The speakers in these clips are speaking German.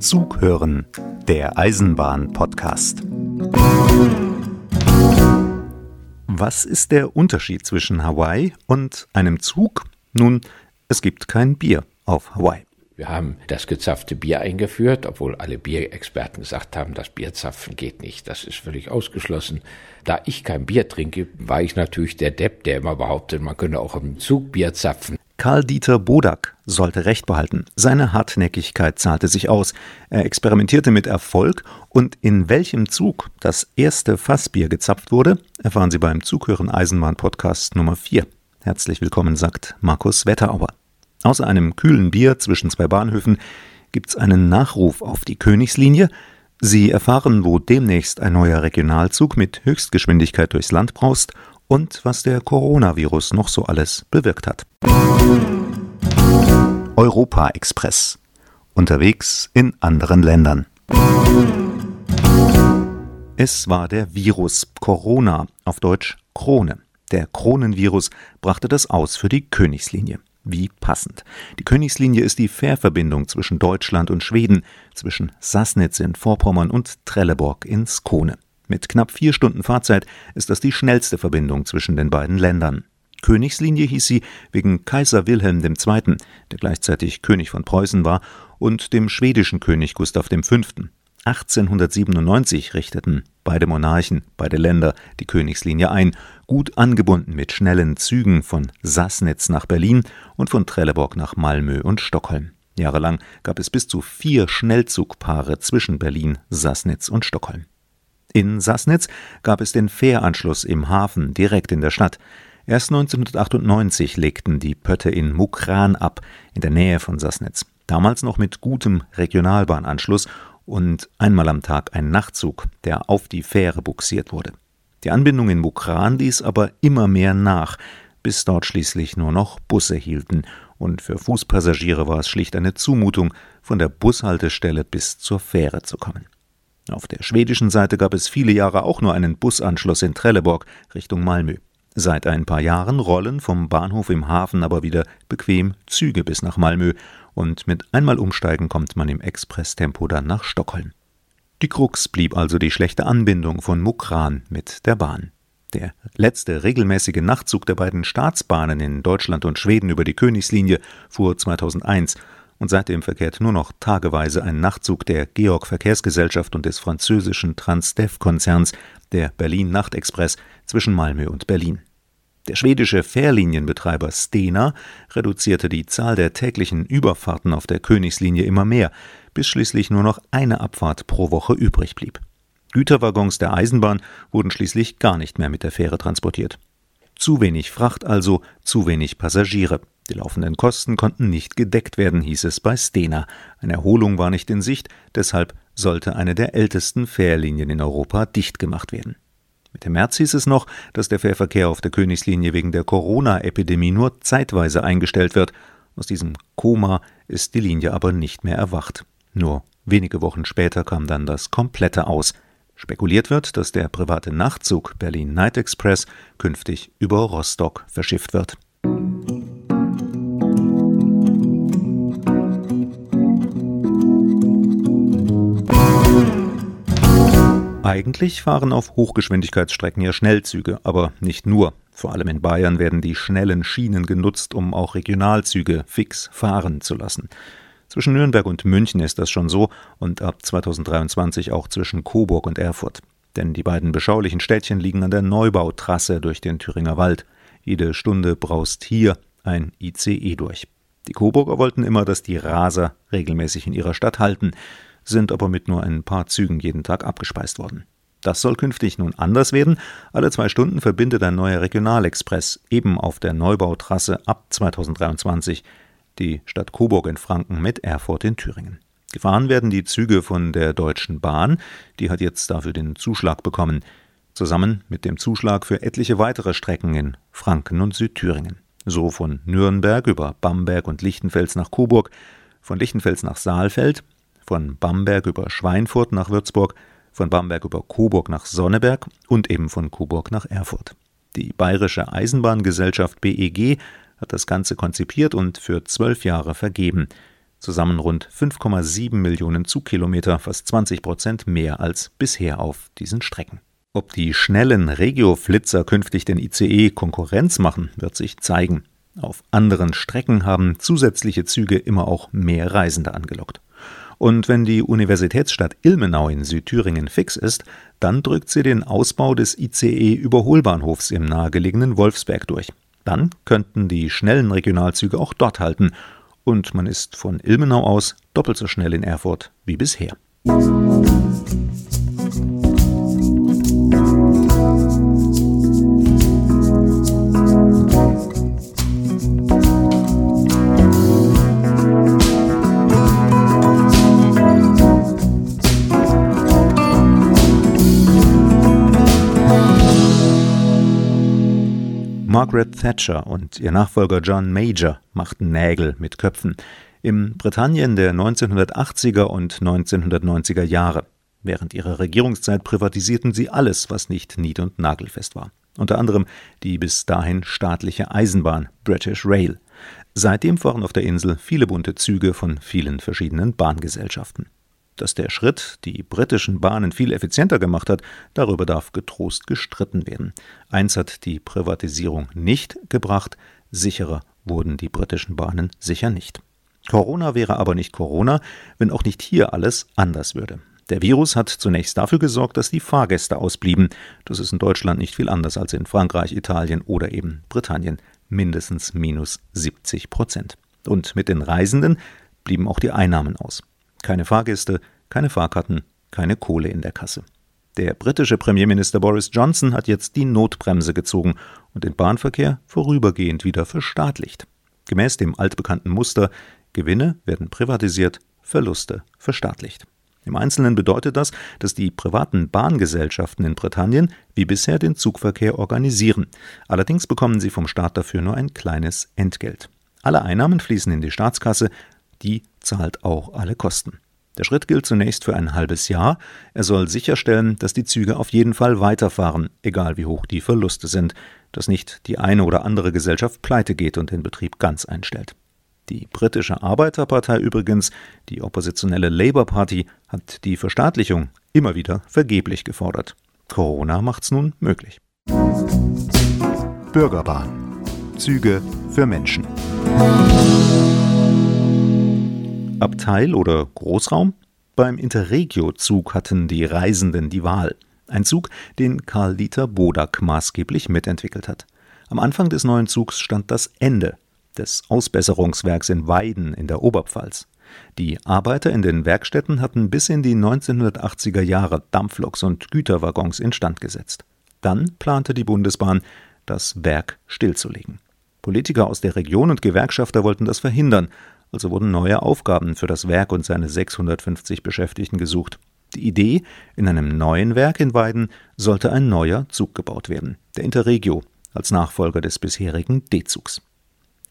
Zug hören, der Eisenbahn-Podcast. Was ist der Unterschied zwischen Hawaii und einem Zug? Nun, es gibt kein Bier auf Hawaii. Wir haben das gezapfte Bier eingeführt, obwohl alle Bierexperten gesagt haben, das Bierzapfen geht nicht. Das ist völlig ausgeschlossen. Da ich kein Bier trinke, war ich natürlich der Depp, der immer behauptet, man könne auch im Zug Bier zapfen. Karl-Dieter Bodak sollte Recht behalten. Seine Hartnäckigkeit zahlte sich aus. Er experimentierte mit Erfolg und in welchem Zug das erste Fassbier gezapft wurde, erfahren Sie beim Zughören Eisenbahn Podcast Nummer 4. Herzlich willkommen, sagt Markus Wetterauer. Außer einem kühlen Bier zwischen zwei Bahnhöfen gibt's einen Nachruf auf die Königslinie. Sie erfahren, wo demnächst ein neuer Regionalzug mit Höchstgeschwindigkeit durchs Land braust und was der Coronavirus noch so alles bewirkt hat. Europa Express. Unterwegs in anderen Ländern. Es war der Virus Corona, auf Deutsch Krone. Der Kronenvirus brachte das aus für die Königslinie. Wie passend. Die Königslinie ist die Fährverbindung zwischen Deutschland und Schweden, zwischen Sassnitz in Vorpommern und Trelleborg in Skone. Mit knapp vier Stunden Fahrzeit ist das die schnellste Verbindung zwischen den beiden Ländern. Königslinie hieß sie wegen Kaiser Wilhelm II., der gleichzeitig König von Preußen war, und dem schwedischen König Gustav V. 1897 richteten beide Monarchen, beide Länder die Königslinie ein, gut angebunden mit schnellen Zügen von Sassnitz nach Berlin und von Trelleborg nach Malmö und Stockholm. Jahrelang gab es bis zu vier Schnellzugpaare zwischen Berlin, Sassnitz und Stockholm. In Sassnitz gab es den Fähranschluss im Hafen direkt in der Stadt. Erst 1998 legten die Pötte in Mukran ab, in der Nähe von Sassnitz. Damals noch mit gutem Regionalbahnanschluss und einmal am Tag ein Nachtzug, der auf die Fähre buxiert wurde. Die Anbindung in Mukran ließ aber immer mehr nach, bis dort schließlich nur noch Busse hielten, und für Fußpassagiere war es schlicht eine Zumutung, von der Bushaltestelle bis zur Fähre zu kommen. Auf der schwedischen Seite gab es viele Jahre auch nur einen Busanschluss in Trelleborg Richtung Malmö. Seit ein paar Jahren rollen vom Bahnhof im Hafen aber wieder bequem Züge bis nach Malmö und mit einmal umsteigen kommt man im Expresstempo dann nach Stockholm. Die Krux blieb also die schlechte Anbindung von Mukran mit der Bahn. Der letzte regelmäßige Nachtzug der beiden Staatsbahnen in Deutschland und Schweden über die Königslinie fuhr 2001 und seitdem verkehrt nur noch tageweise ein Nachtzug der Georg Verkehrsgesellschaft und des französischen Transdev-Konzerns, der Berlin Nachtexpress, zwischen Malmö und Berlin. Der schwedische Fährlinienbetreiber Stena reduzierte die Zahl der täglichen Überfahrten auf der Königslinie immer mehr, bis schließlich nur noch eine Abfahrt pro Woche übrig blieb. Güterwaggons der Eisenbahn wurden schließlich gar nicht mehr mit der Fähre transportiert. Zu wenig Fracht also, zu wenig Passagiere. Die laufenden Kosten konnten nicht gedeckt werden, hieß es bei Stena. Eine Erholung war nicht in Sicht, deshalb sollte eine der ältesten Fährlinien in Europa dicht gemacht werden. Mitte März hieß es noch, dass der Fährverkehr auf der Königslinie wegen der Corona-Epidemie nur zeitweise eingestellt wird. Aus diesem Koma ist die Linie aber nicht mehr erwacht. Nur wenige Wochen später kam dann das komplette Aus. Spekuliert wird, dass der private Nachtzug Berlin Night Express künftig über Rostock verschifft wird. Eigentlich fahren auf Hochgeschwindigkeitsstrecken ja Schnellzüge, aber nicht nur. Vor allem in Bayern werden die schnellen Schienen genutzt, um auch Regionalzüge fix fahren zu lassen. Zwischen Nürnberg und München ist das schon so und ab 2023 auch zwischen Coburg und Erfurt. Denn die beiden beschaulichen Städtchen liegen an der Neubautrasse durch den Thüringer Wald. Jede Stunde braust hier ein ICE durch. Die Coburger wollten immer, dass die Raser regelmäßig in ihrer Stadt halten sind aber mit nur ein paar Zügen jeden Tag abgespeist worden. Das soll künftig nun anders werden. Alle zwei Stunden verbindet ein neuer Regionalexpress eben auf der Neubautrasse ab 2023 die Stadt Coburg in Franken mit Erfurt in Thüringen. Gefahren werden die Züge von der Deutschen Bahn, die hat jetzt dafür den Zuschlag bekommen, zusammen mit dem Zuschlag für etliche weitere Strecken in Franken und Südthüringen. So von Nürnberg über Bamberg und Lichtenfels nach Coburg, von Lichtenfels nach Saalfeld, von Bamberg über Schweinfurt nach Würzburg, von Bamberg über Coburg nach Sonneberg und eben von Coburg nach Erfurt. Die Bayerische Eisenbahngesellschaft BEG hat das Ganze konzipiert und für zwölf Jahre vergeben. Zusammen rund 5,7 Millionen Zugkilometer, fast 20 Prozent mehr als bisher auf diesen Strecken. Ob die schnellen Regio-Flitzer künftig den ICE Konkurrenz machen, wird sich zeigen. Auf anderen Strecken haben zusätzliche Züge immer auch mehr Reisende angelockt. Und wenn die Universitätsstadt Ilmenau in Südthüringen fix ist, dann drückt sie den Ausbau des ICE-Überholbahnhofs im nahegelegenen Wolfsberg durch. Dann könnten die schnellen Regionalzüge auch dort halten. Und man ist von Ilmenau aus doppelt so schnell in Erfurt wie bisher. Margaret Thatcher und ihr Nachfolger John Major machten Nägel mit Köpfen im Britannien der 1980er und 1990er Jahre. Während ihrer Regierungszeit privatisierten sie alles, was nicht nied- und nagelfest war. Unter anderem die bis dahin staatliche Eisenbahn British Rail. Seitdem fahren auf der Insel viele bunte Züge von vielen verschiedenen Bahngesellschaften. Dass der Schritt die britischen Bahnen viel effizienter gemacht hat, darüber darf getrost gestritten werden. Eins hat die Privatisierung nicht gebracht, sicherer wurden die britischen Bahnen sicher nicht. Corona wäre aber nicht Corona, wenn auch nicht hier alles anders würde. Der Virus hat zunächst dafür gesorgt, dass die Fahrgäste ausblieben. Das ist in Deutschland nicht viel anders als in Frankreich, Italien oder eben Britannien. Mindestens minus 70 Prozent. Und mit den Reisenden blieben auch die Einnahmen aus. Keine Fahrgäste, keine Fahrkarten, keine Kohle in der Kasse. Der britische Premierminister Boris Johnson hat jetzt die Notbremse gezogen und den Bahnverkehr vorübergehend wieder verstaatlicht. Gemäß dem altbekannten Muster Gewinne werden privatisiert, Verluste verstaatlicht. Im Einzelnen bedeutet das, dass die privaten Bahngesellschaften in Britannien wie bisher den Zugverkehr organisieren. Allerdings bekommen sie vom Staat dafür nur ein kleines Entgelt. Alle Einnahmen fließen in die Staatskasse, die zahlt auch alle Kosten. Der Schritt gilt zunächst für ein halbes Jahr. Er soll sicherstellen, dass die Züge auf jeden Fall weiterfahren, egal wie hoch die Verluste sind, dass nicht die eine oder andere Gesellschaft pleite geht und den Betrieb ganz einstellt. Die britische Arbeiterpartei übrigens, die oppositionelle Labour Party, hat die Verstaatlichung immer wieder vergeblich gefordert. Corona macht's nun möglich. Bürgerbahn. Züge für Menschen. Abteil oder Großraum? Beim Interregio-Zug hatten die Reisenden die Wahl. Ein Zug, den Karl-Dieter Bodak maßgeblich mitentwickelt hat. Am Anfang des neuen Zugs stand das Ende des Ausbesserungswerks in Weiden in der Oberpfalz. Die Arbeiter in den Werkstätten hatten bis in die 1980er Jahre Dampfloks und Güterwaggons instand gesetzt. Dann plante die Bundesbahn, das Werk stillzulegen. Politiker aus der Region und Gewerkschafter wollten das verhindern also wurden neue Aufgaben für das Werk und seine 650 Beschäftigten gesucht. Die Idee, in einem neuen Werk in Weiden sollte ein neuer Zug gebaut werden, der Interregio, als Nachfolger des bisherigen D-Zugs.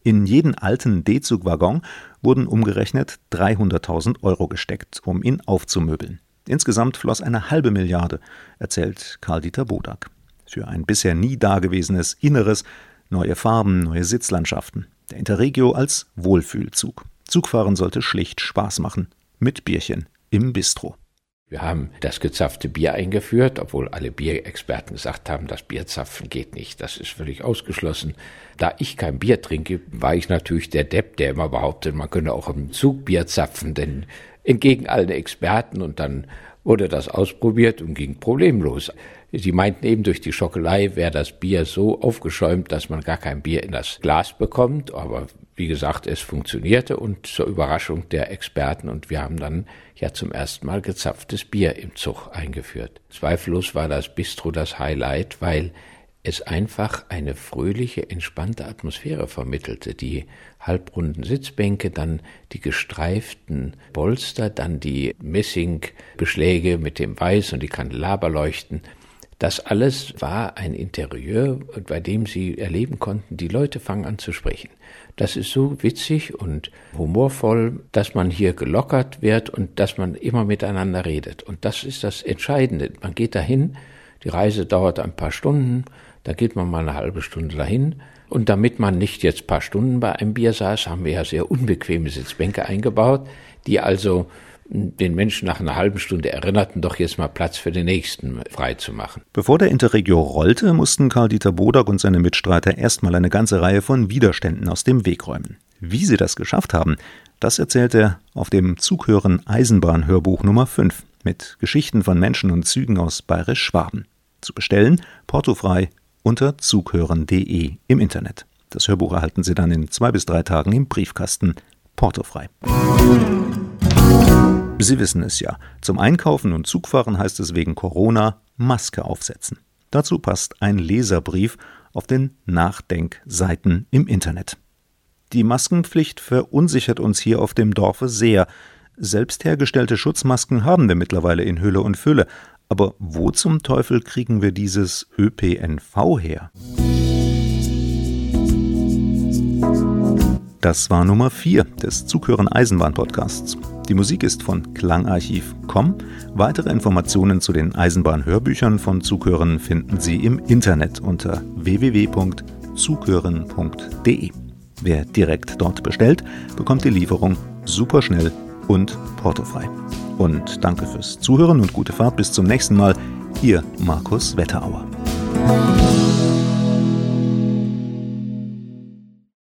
In jeden alten D-Zug-Waggon wurden umgerechnet 300.000 Euro gesteckt, um ihn aufzumöbeln. Insgesamt floss eine halbe Milliarde, erzählt Karl-Dieter Bodak. Für ein bisher nie dagewesenes Inneres, neue Farben, neue Sitzlandschaften. Der Interregio als Wohlfühlzug. Zugfahren sollte schlicht Spaß machen. Mit Bierchen im Bistro. Wir haben das gezapfte Bier eingeführt, obwohl alle Bierexperten gesagt haben, das Bierzapfen geht nicht. Das ist völlig ausgeschlossen. Da ich kein Bier trinke, war ich natürlich der Depp, der immer behauptet, man könne auch im Zug Bier zapfen, denn entgegen allen Experten und dann wurde das ausprobiert und ging problemlos. Sie meinten eben, durch die Schokolei wäre das Bier so aufgeschäumt, dass man gar kein Bier in das Glas bekommt. Aber wie gesagt, es funktionierte und zur Überraschung der Experten und wir haben dann ja zum ersten Mal gezapftes Bier im Zug eingeführt. Zweifellos war das Bistro das Highlight, weil es einfach eine fröhliche, entspannte Atmosphäre vermittelte. Die halbrunden Sitzbänke, dann die gestreiften Polster, dann die Messingbeschläge mit dem Weiß und die Kandelaberleuchten. Das alles war ein Interieur, bei dem sie erleben konnten, die Leute fangen an zu sprechen. Das ist so witzig und humorvoll, dass man hier gelockert wird und dass man immer miteinander redet. Und das ist das Entscheidende. Man geht dahin, die Reise dauert ein paar Stunden, da geht man mal eine halbe Stunde dahin Und damit man nicht jetzt paar Stunden bei einem Bier saß, haben wir ja sehr unbequeme Sitzbänke eingebaut, die also den Menschen nach einer halben Stunde erinnerten, doch jetzt mal Platz für den nächsten frei zu machen. Bevor der Interregio rollte, mussten Karl-Dieter Bodak und seine Mitstreiter erstmal eine ganze Reihe von Widerständen aus dem Weg räumen. Wie sie das geschafft haben, das erzählt er auf dem Zughören Eisenbahn-Hörbuch Nummer 5 mit Geschichten von Menschen und Zügen aus Bayerisch-Schwaben. Zu bestellen, portofrei unter zughören.de im Internet. Das Hörbuch erhalten Sie dann in zwei bis drei Tagen im Briefkasten, portofrei. Sie wissen es ja. Zum Einkaufen und Zugfahren heißt es wegen Corona Maske aufsetzen. Dazu passt ein Leserbrief auf den Nachdenkseiten im Internet. Die Maskenpflicht verunsichert uns hier auf dem Dorfe sehr. Selbst hergestellte Schutzmasken haben wir mittlerweile in Hülle und Fülle. Aber wo zum Teufel kriegen wir dieses ÖPNV her? Das war Nummer 4 des Zughören Eisenbahn Podcasts. Die Musik ist von Klangarchiv.com. Weitere Informationen zu den Eisenbahnhörbüchern von Zughören finden Sie im Internet unter www.zughören.de. Wer direkt dort bestellt, bekommt die Lieferung superschnell und portofrei. Und danke fürs Zuhören und gute Fahrt bis zum nächsten Mal. Ihr Markus Wetterauer.